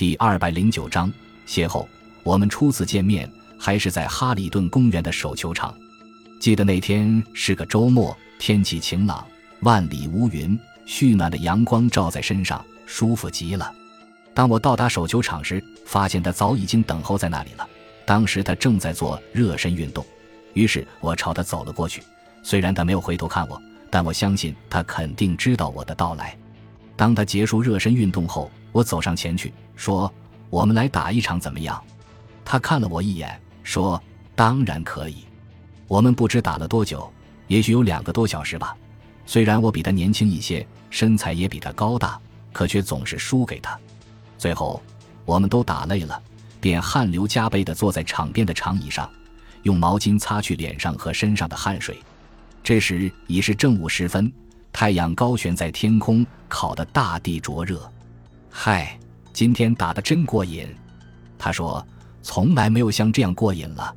第二百零九章邂逅。我们初次见面还是在哈里顿公园的手球场。记得那天是个周末，天气晴朗，万里无云，煦暖的阳光照在身上，舒服极了。当我到达手球场时，发现他早已经等候在那里了。当时他正在做热身运动，于是我朝他走了过去。虽然他没有回头看我，但我相信他肯定知道我的到来。当他结束热身运动后，我走上前去说：“我们来打一场怎么样？”他看了我一眼，说：“当然可以。”我们不知打了多久，也许有两个多小时吧。虽然我比他年轻一些，身材也比他高大，可却总是输给他。最后，我们都打累了，便汗流浃背地坐在场边的长椅上，用毛巾擦去脸上和身上的汗水。这时已是正午时分，太阳高悬在天空，烤得大地灼热。嗨，今天打得真过瘾，他说：“从来没有像这样过瘾了。”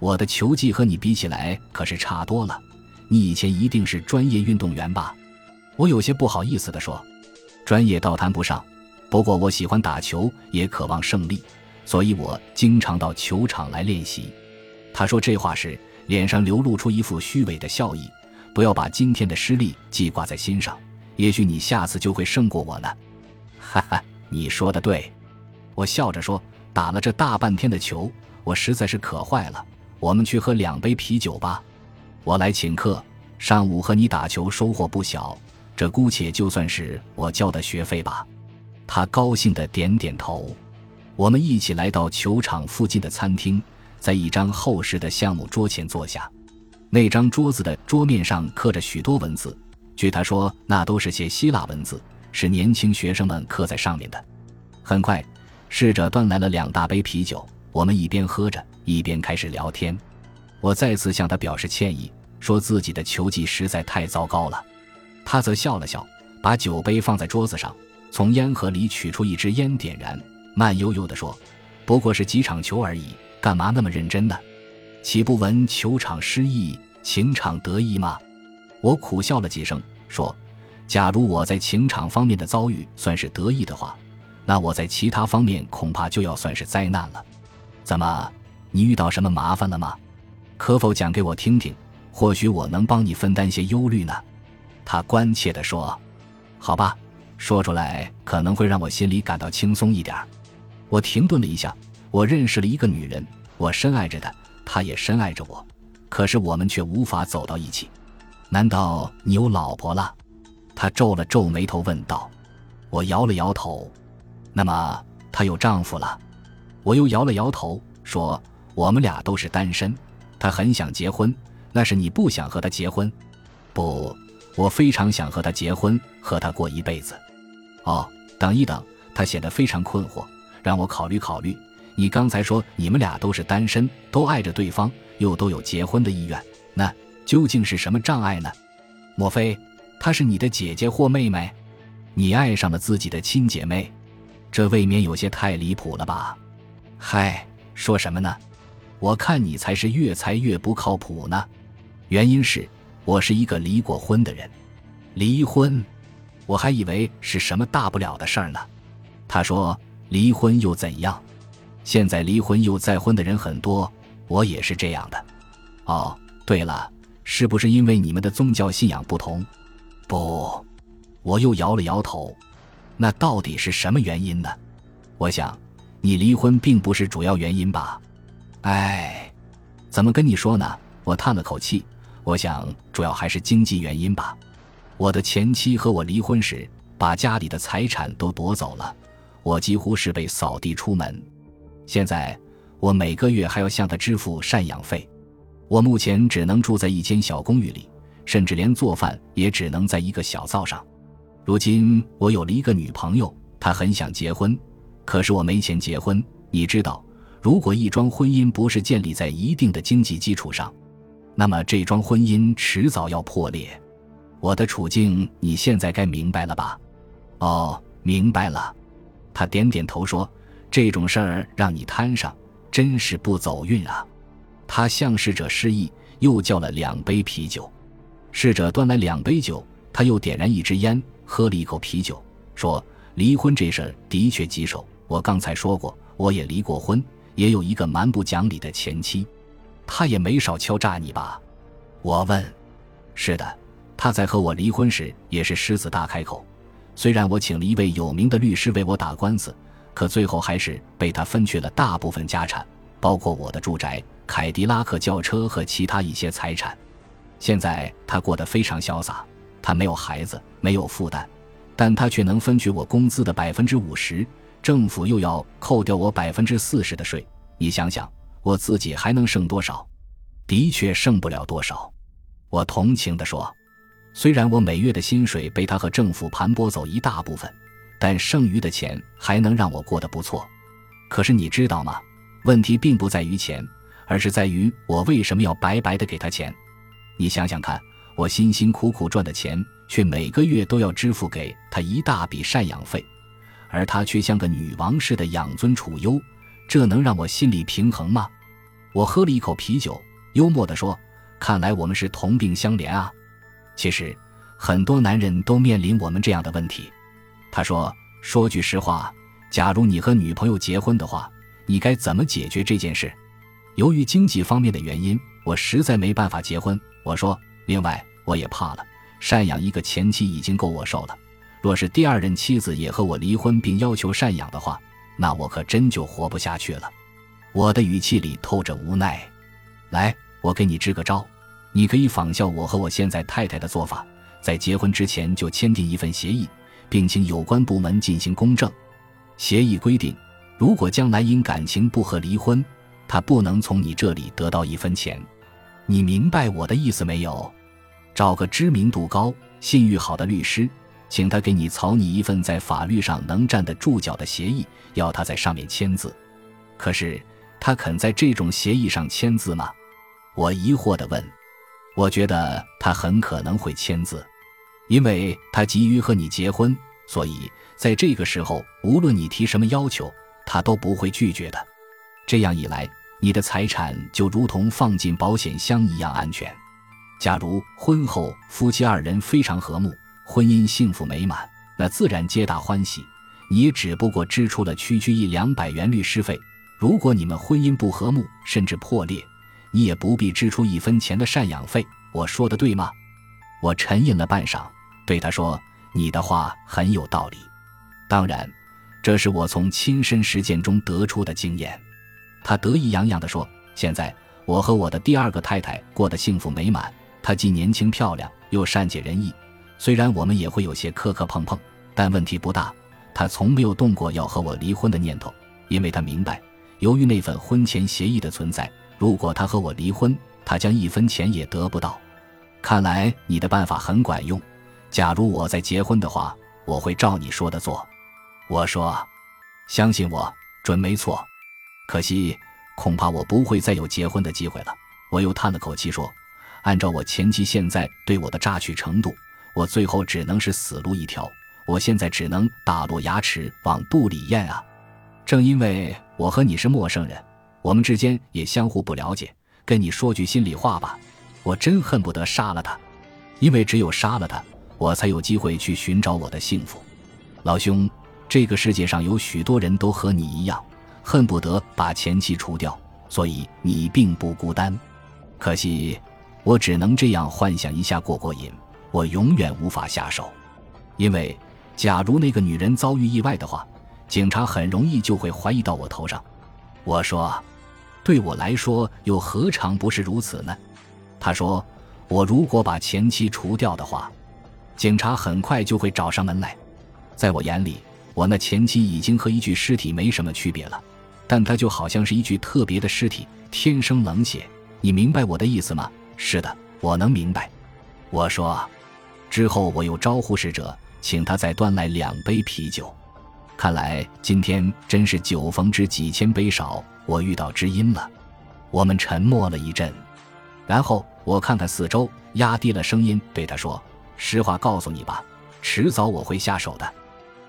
我的球技和你比起来可是差多了，你以前一定是专业运动员吧？我有些不好意思地说：“专业倒谈不上，不过我喜欢打球，也渴望胜利，所以我经常到球场来练习。”他说这话时，脸上流露出一副虚伪的笑意。不要把今天的失利记挂在心上，也许你下次就会胜过我呢。哈哈，你说的对，我笑着说：“打了这大半天的球，我实在是渴坏了。”我们去喝两杯啤酒吧，我来请客。上午和你打球收获不小，这姑且就算是我交的学费吧。他高兴的点点头。我们一起来到球场附近的餐厅，在一张厚实的橡木桌前坐下。那张桌子的桌面上刻着许多文字，据他说，那都是些希腊文字，是年轻学生们刻在上面的。很快，侍者端来了两大杯啤酒。我们一边喝着，一边开始聊天。我再次向他表示歉意，说自己的球技实在太糟糕了。他则笑了笑，把酒杯放在桌子上，从烟盒里取出一支烟，点燃，慢悠悠地说：“不过是几场球而已，干嘛那么认真呢？岂不闻球场失意，情场得意吗？”我苦笑了几声，说：“假如我在情场方面的遭遇算是得意的话，那我在其他方面恐怕就要算是灾难了。”怎么，你遇到什么麻烦了吗？可否讲给我听听？或许我能帮你分担些忧虑呢。他关切地说：“好吧，说出来可能会让我心里感到轻松一点。”我停顿了一下。我认识了一个女人，我深爱着她，他也深爱着我，可是我们却无法走到一起。难道你有老婆了？他皱了皱眉头问道。我摇了摇头。那么她有丈夫了？我又摇了摇头，说：“我们俩都是单身。他很想结婚，那是你不想和他结婚？不，我非常想和他结婚，和他过一辈子。哦，等一等。”他显得非常困惑，让我考虑考虑。你刚才说你们俩都是单身，都爱着对方，又都有结婚的意愿，那究竟是什么障碍呢？莫非她是你的姐姐或妹妹？你爱上了自己的亲姐妹，这未免有些太离谱了吧？嗨，说什么呢？我看你才是越猜越不靠谱呢。原因是，我是一个离过婚的人。离婚，我还以为是什么大不了的事儿呢。他说：“离婚又怎样？现在离婚又再婚的人很多，我也是这样的。”哦，对了，是不是因为你们的宗教信仰不同？不，我又摇了摇头。那到底是什么原因呢？我想。你离婚并不是主要原因吧？哎，怎么跟你说呢？我叹了口气，我想主要还是经济原因吧。我的前妻和我离婚时，把家里的财产都夺走了，我几乎是被扫地出门。现在我每个月还要向他支付赡养费，我目前只能住在一间小公寓里，甚至连做饭也只能在一个小灶上。如今我有了一个女朋友，她很想结婚。可是我没钱结婚，你知道，如果一桩婚姻不是建立在一定的经济基础上，那么这桩婚姻迟早要破裂。我的处境你现在该明白了吧？哦，明白了。他点点头说：“这种事儿让你摊上，真是不走运啊。”他向侍者示意，又叫了两杯啤酒。侍者端来两杯酒，他又点燃一支烟，喝了一口啤酒，说：“离婚这事儿的确棘手。”我刚才说过，我也离过婚，也有一个蛮不讲理的前妻，他也没少敲诈你吧？我问。是的，他在和我离婚时也是狮子大开口。虽然我请了一位有名的律师为我打官司，可最后还是被他分去了大部分家产，包括我的住宅、凯迪拉克轿车和其他一些财产。现在他过得非常潇洒，他没有孩子，没有负担，但他却能分取我工资的百分之五十。政府又要扣掉我百分之四十的税，你想想，我自己还能剩多少？的确剩不了多少。我同情地说：“虽然我每月的薪水被他和政府盘剥走一大部分，但剩余的钱还能让我过得不错。可是你知道吗？问题并不在于钱，而是在于我为什么要白白的给他钱？你想想看，我辛辛苦苦赚的钱，却每个月都要支付给他一大笔赡养费。”而他却像个女王似的养尊处优，这能让我心里平衡吗？我喝了一口啤酒，幽默地说：“看来我们是同病相怜啊。”其实，很多男人都面临我们这样的问题。他说：“说句实话，假如你和女朋友结婚的话，你该怎么解决这件事？”由于经济方面的原因，我实在没办法结婚。我说：“另外，我也怕了，赡养一个前妻已经够我受了。”若是第二任妻子也和我离婚并要求赡养的话，那我可真就活不下去了。我的语气里透着无奈。来，我给你支个招，你可以仿效我和我现在太太的做法，在结婚之前就签订一份协议，并请有关部门进行公证。协议规定，如果将来因感情不和离婚，他不能从你这里得到一分钱。你明白我的意思没有？找个知名度高、信誉好的律师。请他给你草拟一份在法律上能站得住脚的协议，要他在上面签字。可是他肯在这种协议上签字吗？我疑惑地问。我觉得他很可能会签字，因为他急于和你结婚，所以在这个时候，无论你提什么要求，他都不会拒绝的。这样一来，你的财产就如同放进保险箱一样安全。假如婚后夫妻二人非常和睦。婚姻幸福美满，那自然皆大欢喜。你只不过支出了区区一两百元律师费。如果你们婚姻不和睦，甚至破裂，你也不必支出一分钱的赡养费。我说的对吗？我沉吟了半晌，对他说：“你的话很有道理。当然，这是我从亲身实践中得出的经验。”他得意洋洋地说：“现在我和我的第二个太太过得幸福美满。她既年轻漂亮，又善解人意。”虽然我们也会有些磕磕碰碰，但问题不大。他从没有动过要和我离婚的念头，因为他明白，由于那份婚前协议的存在，如果他和我离婚，他将一分钱也得不到。看来你的办法很管用。假如我再结婚的话，我会照你说的做。我说：“相信我，准没错。”可惜，恐怕我不会再有结婚的机会了。我又叹了口气说：“按照我前妻现在对我的榨取程度。”我最后只能是死路一条，我现在只能打落牙齿往肚里咽啊！正因为我和你是陌生人，我们之间也相互不了解。跟你说句心里话吧，我真恨不得杀了他，因为只有杀了他，我才有机会去寻找我的幸福。老兄，这个世界上有许多人都和你一样，恨不得把前妻除掉，所以你并不孤单。可惜，我只能这样幻想一下过过瘾。我永远无法下手，因为假如那个女人遭遇意外的话，警察很容易就会怀疑到我头上。我说：“对我来说，又何尝不是如此呢？”他说：“我如果把前妻除掉的话，警察很快就会找上门来。在我眼里，我那前妻已经和一具尸体没什么区别了，但她就好像是一具特别的尸体，天生冷血。你明白我的意思吗？”“是的，我能明白。”我说。之后，我又招呼使者，请他再端来两杯啤酒。看来今天真是酒逢知几千杯少，我遇到知音了。我们沉默了一阵，然后我看看四周，压低了声音对他说：“实话告诉你吧，迟早我会下手的。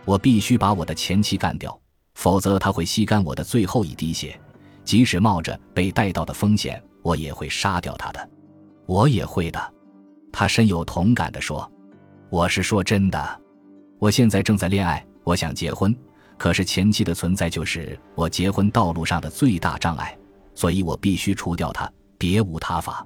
我必须把我的前妻干掉，否则他会吸干我的最后一滴血。即使冒着被带到的风险，我也会杀掉他的。我也会的。”他深有同感地说。我是说真的，我现在正在恋爱，我想结婚，可是前妻的存在就是我结婚道路上的最大障碍，所以我必须除掉它，别无他法。